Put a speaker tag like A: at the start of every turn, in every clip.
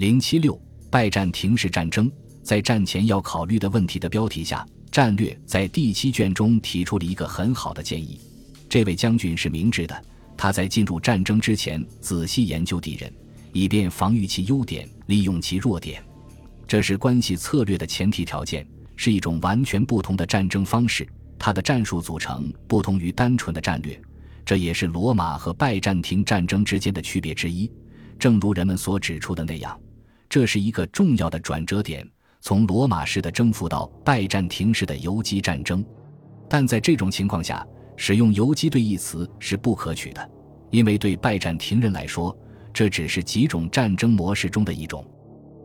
A: 零七六拜占庭式战争在战前要考虑的问题的标题下，战略在第七卷中提出了一个很好的建议。这位将军是明智的，他在进入战争之前仔细研究敌人，以便防御其优点，利用其弱点。这是关系策略的前提条件，是一种完全不同的战争方式。它的战术组成不同于单纯的战略，这也是罗马和拜占庭战争之间的区别之一。正如人们所指出的那样。这是一个重要的转折点，从罗马式的征服到拜占庭式的游击战争。但在这种情况下，使用“游击队”一词是不可取的，因为对拜占庭人来说，这只是几种战争模式中的一种。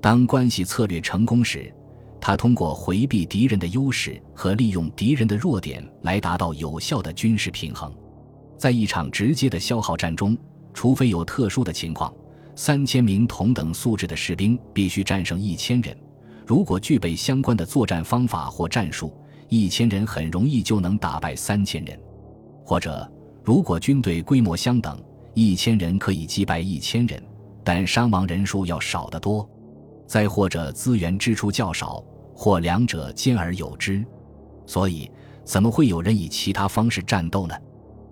A: 当关系策略成功时，他通过回避敌人的优势和利用敌人的弱点来达到有效的军事平衡。在一场直接的消耗战中，除非有特殊的情况。三千名同等素质的士兵必须战胜一千人。如果具备相关的作战方法或战术，一千人很容易就能打败三千人。或者，如果军队规模相等，一千人可以击败一千人，但伤亡人数要少得多。再或者，资源支出较少，或两者兼而有之。所以，怎么会有人以其他方式战斗呢？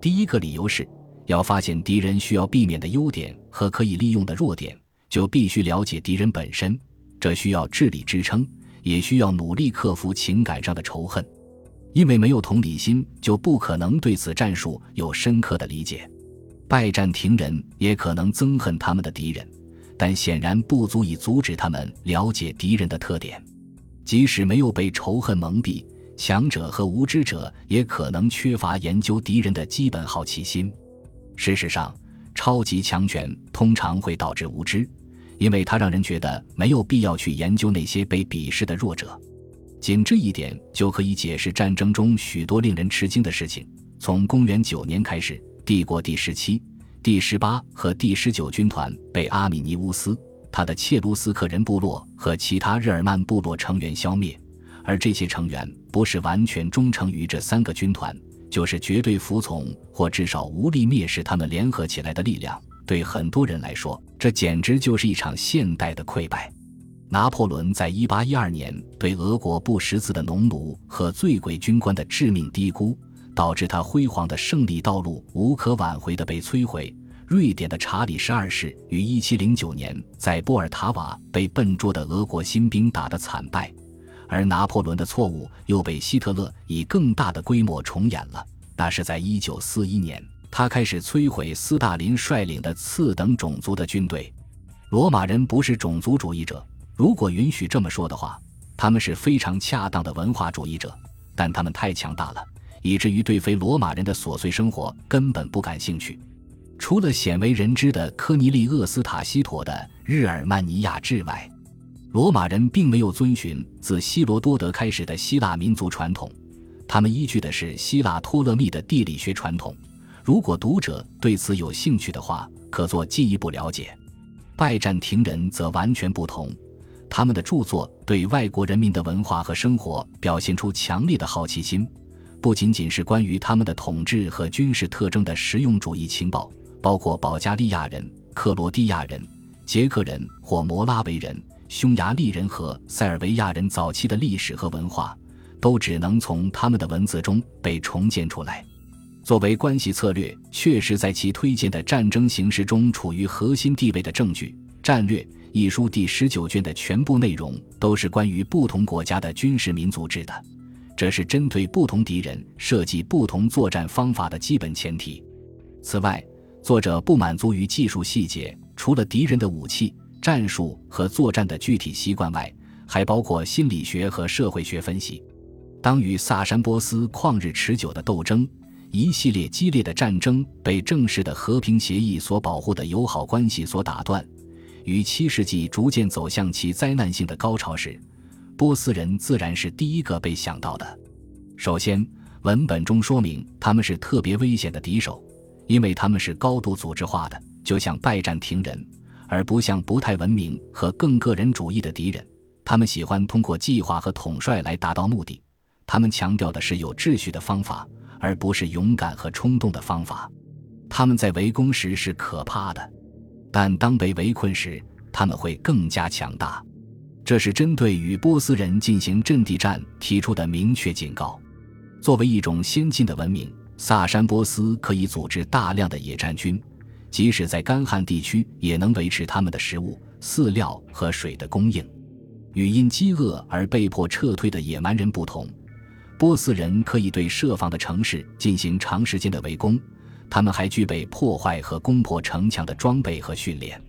A: 第一个理由是。要发现敌人需要避免的优点和可以利用的弱点，就必须了解敌人本身。这需要智力支撑，也需要努力克服情感上的仇恨。因为没有同理心，就不可能对此战术有深刻的理解。拜占庭人也可能憎恨他们的敌人，但显然不足以阻止他们了解敌人的特点。即使没有被仇恨蒙蔽，强者和无知者也可能缺乏研究敌人的基本好奇心。事实上，超级强权通常会导致无知，因为它让人觉得没有必要去研究那些被鄙视的弱者。仅这一点就可以解释战争中许多令人吃惊的事情。从公元九年开始，帝国第十七、第十八和第十九军团被阿米尼乌斯、他的切卢斯克人部落和其他日耳曼部落成员消灭，而这些成员不是完全忠诚于这三个军团。就是绝对服从，或至少无力蔑视他们联合起来的力量。对很多人来说，这简直就是一场现代的溃败。拿破仑在一八一二年对俄国不识字的农奴和醉鬼军官的致命低估，导致他辉煌的胜利道路无可挽回的被摧毁。瑞典的查理十二世于一七零九年在波尔塔瓦被笨拙的俄国新兵打得惨败。而拿破仑的错误又被希特勒以更大的规模重演了。那是在1941年，他开始摧毁斯大林率领的次等种族的军队。罗马人不是种族主义者，如果允许这么说的话，他们是非常恰当的文化主义者。但他们太强大了，以至于对非罗马人的琐碎生活根本不感兴趣。除了鲜为人知的科尼利厄斯塔西妥的日耳曼尼亚志外，罗马人并没有遵循自希罗多德开始的希腊民族传统，他们依据的是希腊托勒密的地理学传统。如果读者对此有兴趣的话，可做进一步了解。拜占庭人则完全不同，他们的著作对外国人民的文化和生活表现出强烈的好奇心，不仅仅是关于他们的统治和军事特征的实用主义情报，包括保加利亚人、克罗地亚人、捷克人或摩拉维人。匈牙利人和塞尔维亚人早期的历史和文化，都只能从他们的文字中被重建出来。作为关系策略确实在其推荐的战争形式中处于核心地位的证据，《战略》一书第十九卷的全部内容都是关于不同国家的军事民族制的，这是针对不同敌人设计不同作战方法的基本前提。此外，作者不满足于技术细节，除了敌人的武器。战术和作战的具体习惯外，还包括心理学和社会学分析。当与萨珊波斯旷日持久的斗争、一系列激烈的战争被正式的和平协议所保护的友好关系所打断，与七世纪逐渐走向其灾难性的高潮时，波斯人自然是第一个被想到的。首先，文本中说明他们是特别危险的敌手，因为他们是高度组织化的，就像拜占庭人。而不像不太文明和更个人主义的敌人，他们喜欢通过计划和统帅来达到目的。他们强调的是有秩序的方法，而不是勇敢和冲动的方法。他们在围攻时是可怕的，但当被围困时，他们会更加强大。这是针对与波斯人进行阵地战提出的明确警告。作为一种先进的文明，萨珊波斯可以组织大量的野战军，即使在干旱地区也能维持他们的食物、饲料和水的供应。与因饥饿而被迫撤退的野蛮人不同，波斯人可以对设防的城市进行长时间的围攻。他们还具备破坏和攻破城墙的装备和训练。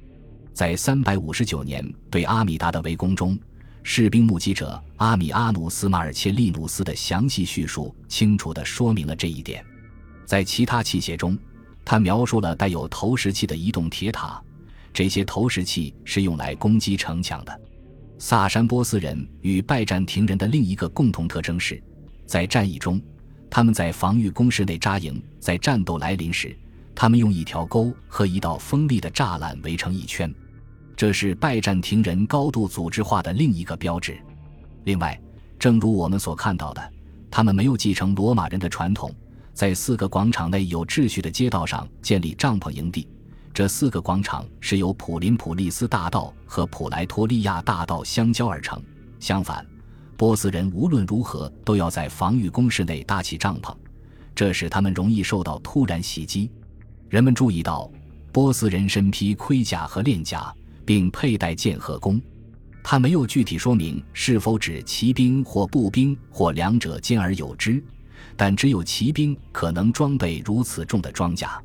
A: 在三百五十九年对阿米达的围攻中，士兵目击者阿米阿努斯马尔切利努斯的详细叙述清楚地说明了这一点。在其他器械中，他描述了带有投石器的移动铁塔，这些投石器是用来攻击城墙的。萨珊波斯人与拜占庭人的另一个共同特征是，在战役中，他们在防御工事内扎营，在战斗来临时，他们用一条沟和一道锋利的栅栏围成一圈。这是拜占庭人高度组织化的另一个标志。另外，正如我们所看到的，他们没有继承罗马人的传统，在四个广场内有秩序的街道上建立帐篷营地。这四个广场是由普林普利斯大道和普莱托利亚大道相交而成。相反，波斯人无论如何都要在防御工事内搭起帐篷，这使他们容易受到突然袭击。人们注意到，波斯人身披盔甲和链甲。并佩戴剑和弓，他没有具体说明是否指骑兵或步兵或两者兼而有之，但只有骑兵可能装备如此重的装甲。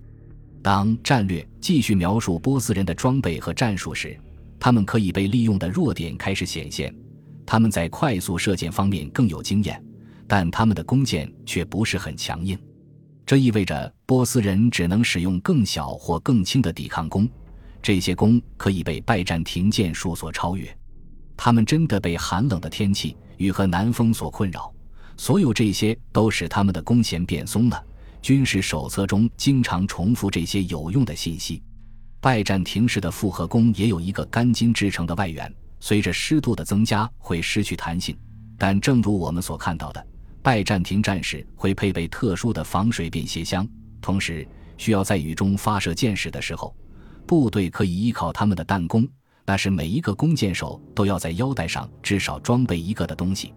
A: 当战略继续描述波斯人的装备和战术时，他们可以被利用的弱点开始显现。他们在快速射箭方面更有经验，但他们的弓箭却不是很强硬。这意味着波斯人只能使用更小或更轻的抵抗弓。这些弓可以被拜占庭箭术所超越，他们真的被寒冷的天气、雨和南风所困扰。所有这些都使他们的弓弦变松了。军事手册中经常重复这些有用的信息。拜占庭式的复合弓也有一个干筋制成的外缘，随着湿度的增加会失去弹性。但正如我们所看到的，拜占庭战士会配备特殊的防水便携箱，同时需要在雨中发射箭矢的时候。部队可以依靠他们的弹弓，那是每一个弓箭手都要在腰带上至少装备一个的东西。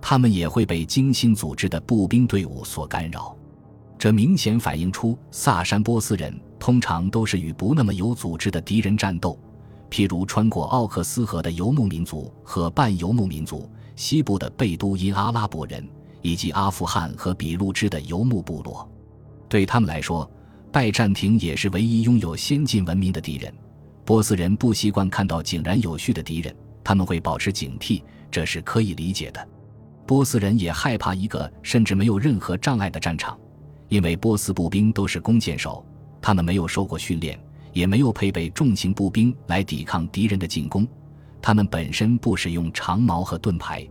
A: 他们也会被精心组织的步兵队伍所干扰，这明显反映出萨珊波斯人通常都是与不那么有组织的敌人战斗，譬如穿过奥克斯河的游牧民族和半游牧民族、西部的贝都因阿拉伯人以及阿富汗和比路支的游牧部落。对他们来说，拜占庭也是唯一拥有先进文明的敌人。波斯人不习惯看到井然有序的敌人，他们会保持警惕，这是可以理解的。波斯人也害怕一个甚至没有任何障碍的战场，因为波斯步兵都是弓箭手，他们没有受过训练，也没有配备重型步兵来抵抗敌人的进攻。他们本身不使用长矛和盾牌。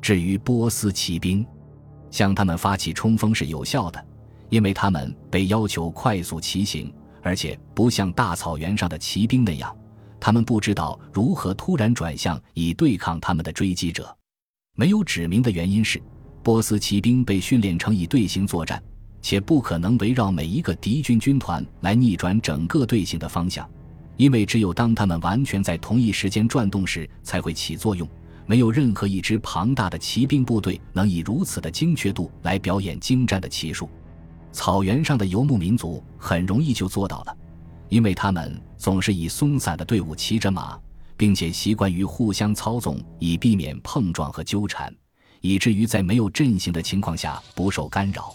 A: 至于波斯骑兵，向他们发起冲锋是有效的。因为他们被要求快速骑行，而且不像大草原上的骑兵那样，他们不知道如何突然转向以对抗他们的追击者。没有指明的原因是，波斯骑兵被训练成以队形作战，且不可能围绕每一个敌军军团来逆转整个队形的方向，因为只有当他们完全在同一时间转动时才会起作用。没有任何一支庞大的骑兵部队能以如此的精确度来表演精湛的骑术。草原上的游牧民族很容易就做到了，因为他们总是以松散的队伍骑着马，并且习惯于互相操纵，以避免碰撞和纠缠，以至于在没有阵型的情况下不受干扰。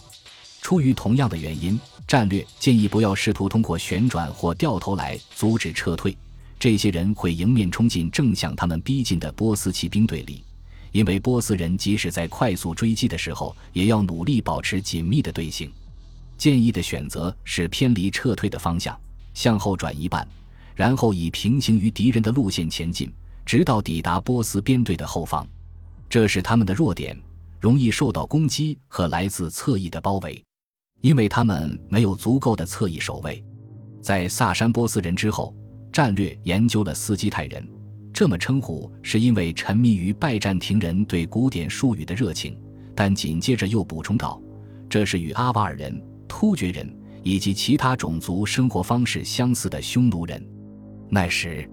A: 出于同样的原因，战略建议不要试图通过旋转或掉头来阻止撤退。这些人会迎面冲进正向他们逼近的波斯骑兵队里，因为波斯人即使在快速追击的时候，也要努力保持紧密的队形。建议的选择是偏离撤退的方向，向后转一半，然后以平行于敌人的路线前进，直到抵达波斯编队的后方。这是他们的弱点，容易受到攻击和来自侧翼的包围，因为他们没有足够的侧翼守卫。在萨珊波斯人之后，战略研究了斯基泰人，这么称呼是因为沉迷于拜占庭人对古典术语的热情，但紧接着又补充道：“这是与阿瓦尔人。”突厥人以及其他种族生活方式相似的匈奴人。那时，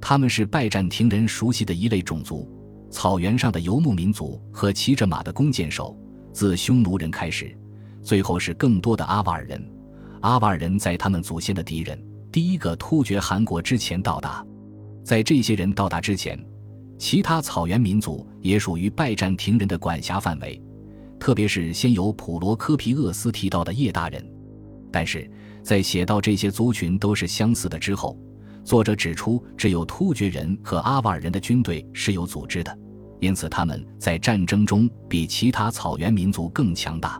A: 他们是拜占庭人熟悉的一类种族，草原上的游牧民族和骑着马的弓箭手，自匈奴人开始，最后是更多的阿瓦尔人。阿瓦尔人在他们祖先的敌人第一个突厥汗国之前到达，在这些人到达之前，其他草原民族也属于拜占庭人的管辖范围，特别是先由普罗科皮厄斯提到的叶大人。但是在写到这些族群都是相似的之后，作者指出，只有突厥人和阿瓦尔人的军队是有组织的，因此他们在战争中比其他草原民族更强大。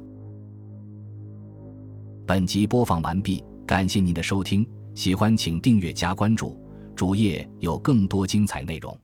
A: 本集播放完毕，感谢您的收听，喜欢请订阅加关注，主页有更多精彩内容。